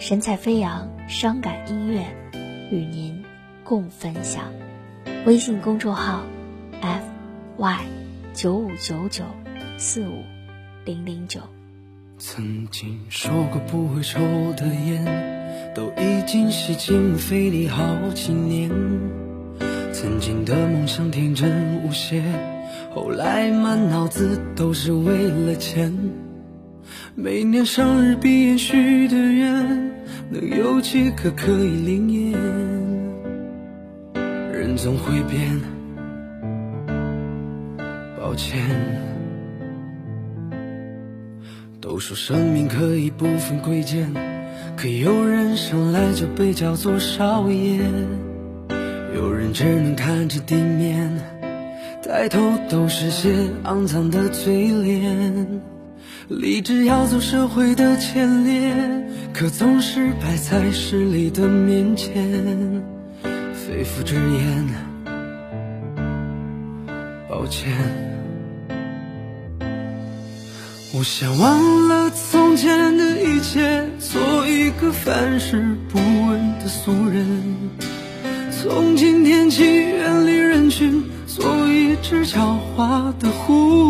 神采飞扬，伤感音乐，与您共分享。微信公众号：f y 九五九九四五零零九。曾经说过不会抽的烟，都已经吸进肺里好几年。曾经的梦想天真无邪，后来满脑子都是为了钱。每年生日闭眼许的愿，能有几个可以灵验？人总会变，抱歉。都说生命可以不分贵贱，可有人生来就被叫做少爷，有人只能看着地面，抬头都是些肮脏的嘴脸。立志要走社会的前列，可总是摆在势力的面前，肺腑之言，抱歉。我想忘了从前的一切，做一个凡事不问的俗人。从今天起，远离人群，做一只狡猾的狐狸。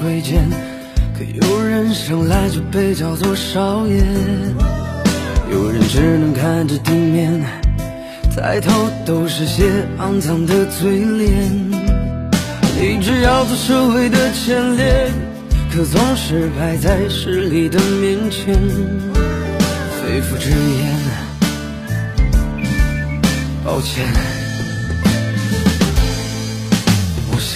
贵贱，可有人生来就被叫做少爷，有人只能看着地面，抬头都是些肮脏的嘴脸。立志要做社会的前列，可总是摆在势力的面前，肺腑之言，抱歉，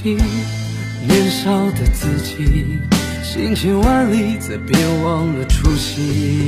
起，年少的自己，行千万里，再别忘了初心。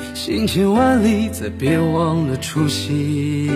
行千万里，再别忘了初心。